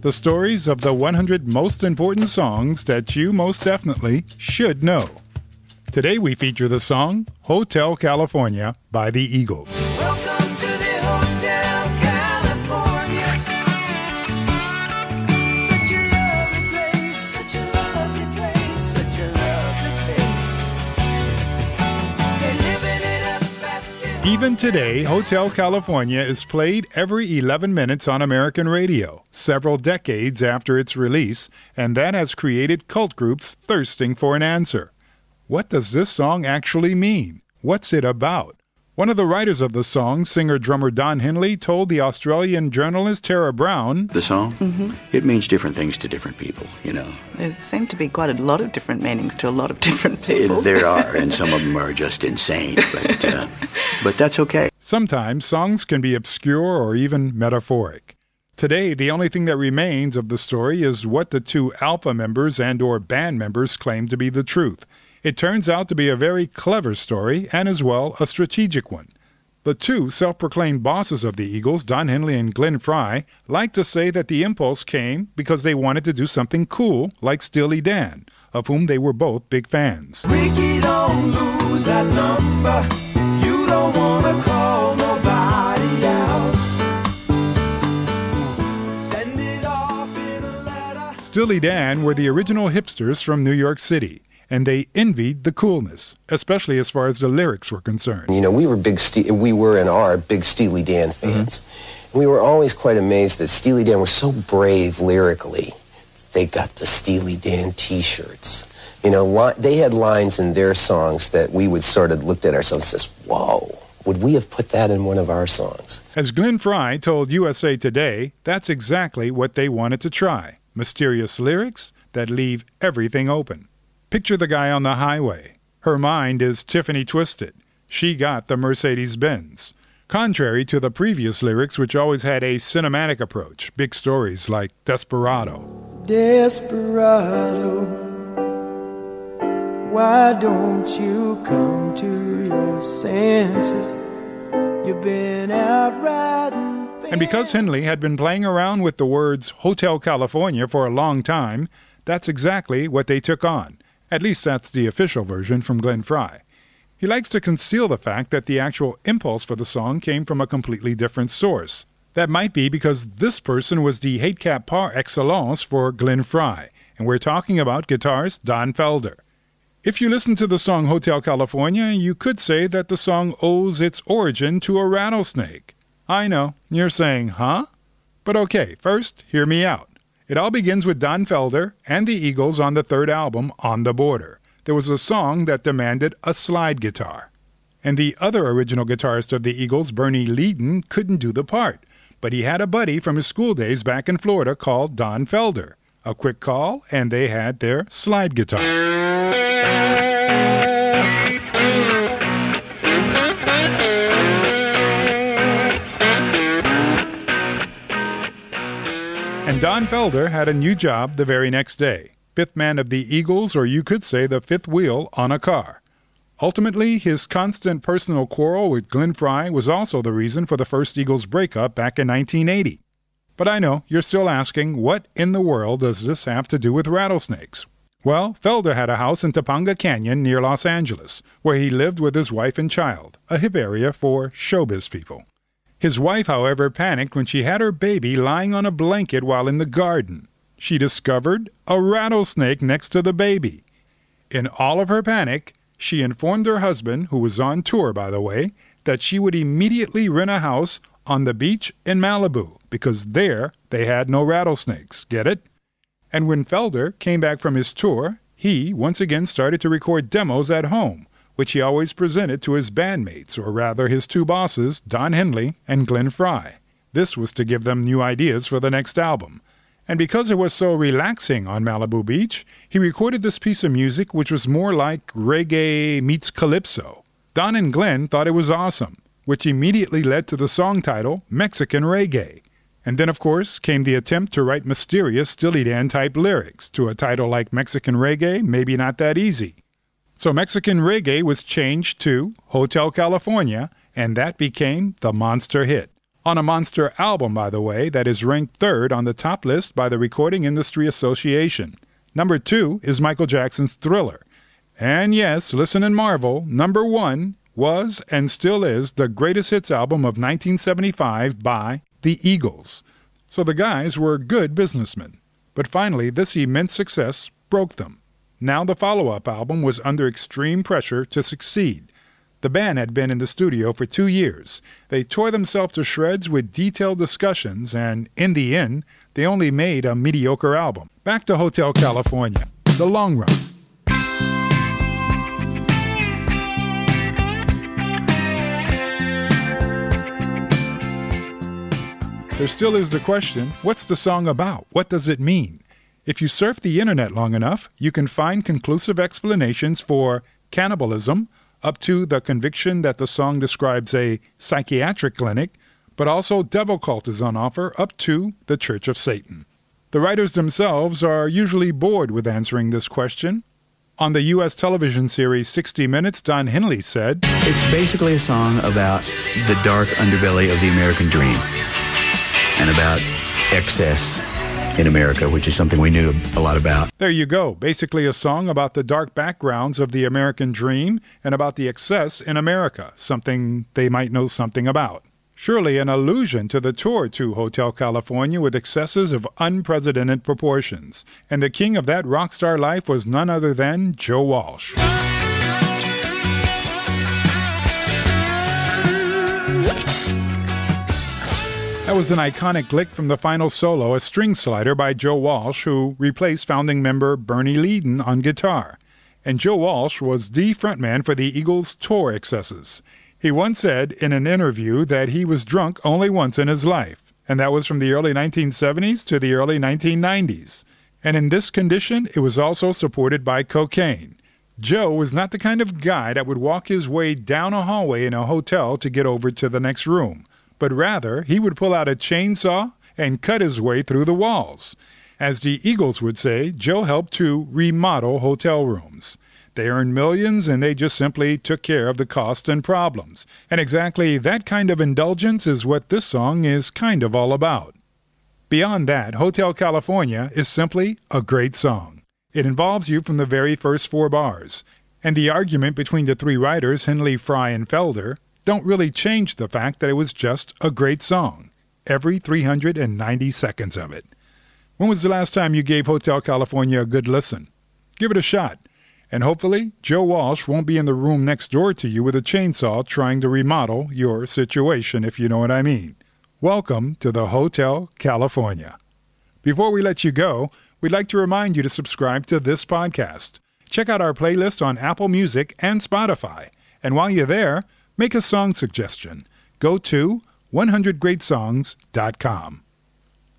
the stories of the 100 most important songs that you most definitely should know. Today we feature the song Hotel California by the Eagles. Even today, Hotel California is played every 11 minutes on American radio, several decades after its release, and that has created cult groups thirsting for an answer. What does this song actually mean? What's it about? One of the writers of the song, singer drummer Don Henley, told the Australian journalist Tara Brown The song? It means different things to different people, you know. There seem to be quite a lot of different meanings to a lot of different people. There are, and some of them are just insane, but, uh, but that's okay. Sometimes songs can be obscure or even metaphoric. Today, the only thing that remains of the story is what the two alpha members and or band members claim to be the truth. It turns out to be a very clever story and as well a strategic one. The two self-proclaimed bosses of the Eagles, Don Henley and Glenn Frey, like to say that the impulse came because they wanted to do something cool like Steely Dan, of whom they were both big fans. Steely Dan were the original hipsters from New York City, and they envied the coolness, especially as far as the lyrics were concerned. You know, we were big, Ste- we were and are big Steely Dan mm-hmm. fans. We were always quite amazed that Steely Dan was so brave lyrically. They got the Steely Dan T-shirts. You know, li- they had lines in their songs that we would sort of looked at ourselves and says, "Whoa, would we have put that in one of our songs?" As Glenn Frey told USA Today, that's exactly what they wanted to try mysterious lyrics that leave everything open. Picture the guy on the highway. Her mind is Tiffany Twisted. She got the Mercedes Benz. Contrary to the previous lyrics, which always had a cinematic approach, big stories like Desperado. Desperado, why don't you come to your senses? You've been out riding. And because Henley had been playing around with the words Hotel California for a long time, that's exactly what they took on. At least that's the official version from Glenn Frey. He likes to conceal the fact that the actual impulse for the song came from a completely different source. That might be because this person was the hate cap par excellence for Glenn Frey, and we're talking about guitarist Don Felder. If you listen to the song Hotel California, you could say that the song owes its origin to a rattlesnake. I know, you're saying, huh? But okay, first, hear me out. It all begins with Don Felder and the Eagles on the third album, On the Border. There was a song that demanded a slide guitar. And the other original guitarist of the Eagles, Bernie Leadon, couldn't do the part. But he had a buddy from his school days back in Florida called Don Felder. A quick call, and they had their slide guitar. And Don Felder had a new job the very next day fifth man of the Eagles, or you could say the fifth wheel on a car. Ultimately, his constant personal quarrel with Glenn Frey was also the reason for the first Eagles breakup back in 1980. But I know you're still asking, what in the world does this have to do with rattlesnakes? Well, Felder had a house in Topanga Canyon near Los Angeles, where he lived with his wife and child, a hip area for showbiz people. His wife, however, panicked when she had her baby lying on a blanket while in the garden. She discovered a rattlesnake next to the baby. In all of her panic, she informed her husband, who was on tour, by the way, that she would immediately rent a house on the beach in Malibu because there they had no rattlesnakes. Get it? And when Felder came back from his tour, he once again started to record demos at home, which he always presented to his bandmates, or rather his two bosses, Don Henley and Glenn Frey. This was to give them new ideas for the next album. And because it was so relaxing on Malibu Beach, he recorded this piece of music which was more like reggae meets calypso. Don and Glenn thought it was awesome, which immediately led to the song title Mexican Reggae. And then, of course, came the attempt to write mysterious Steely Dan type lyrics to a title like Mexican Reggae, maybe not that easy. So Mexican Reggae was changed to Hotel California, and that became the monster hit on a monster album, by the way, that is ranked third on the top list by the Recording Industry Association. Number two is Michael Jackson's Thriller. And yes, listen and marvel, number one was and still is the greatest hits album of 1975 by the Eagles. So the guys were good businessmen. But finally, this immense success broke them. Now the follow up album was under extreme pressure to succeed. The band had been in the studio for two years. They tore themselves to shreds with detailed discussions, and in the end, they only made a mediocre album. Back to Hotel California, The Long Run. There still is the question what's the song about? What does it mean? If you surf the internet long enough, you can find conclusive explanations for cannibalism, up to the conviction that the song describes a psychiatric clinic, but also devil cult is on offer up to the Church of Satan. The writers themselves are usually bored with answering this question. On the U.S. television series 60 Minutes, Don Henley said, It's basically a song about the dark underbelly of the American dream and about excess in America, which is something we knew a lot about. There you go. Basically, a song about the dark backgrounds of the American dream and about the excess in America, something they might know something about. Surely an allusion to the tour to Hotel California with excesses of unprecedented proportions. And the king of that rock star life was none other than Joe Walsh. Was an iconic lick from the final solo, a string slider by Joe Walsh, who replaced founding member Bernie Leadon on guitar. And Joe Walsh was the frontman for the Eagles' tour excesses. He once said in an interview that he was drunk only once in his life, and that was from the early 1970s to the early 1990s. And in this condition, it was also supported by cocaine. Joe was not the kind of guy that would walk his way down a hallway in a hotel to get over to the next room but rather he would pull out a chainsaw and cut his way through the walls. As the Eagles would say, Joe helped to remodel hotel rooms. They earned millions and they just simply took care of the cost and problems. And exactly that kind of indulgence is what this song is kind of all about. Beyond that, Hotel California is simply a great song. It involves you from the very first four bars. And the argument between the three writers, Henley, Frey, and Felder, don't really change the fact that it was just a great song, every 390 seconds of it. When was the last time you gave Hotel California a good listen? Give it a shot. And hopefully, Joe Walsh won't be in the room next door to you with a chainsaw trying to remodel your situation, if you know what I mean. Welcome to the Hotel California. Before we let you go, we'd like to remind you to subscribe to this podcast. Check out our playlist on Apple Music and Spotify. And while you're there, Make a song suggestion. Go to 100greatsongs.com.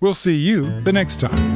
We'll see you the next time.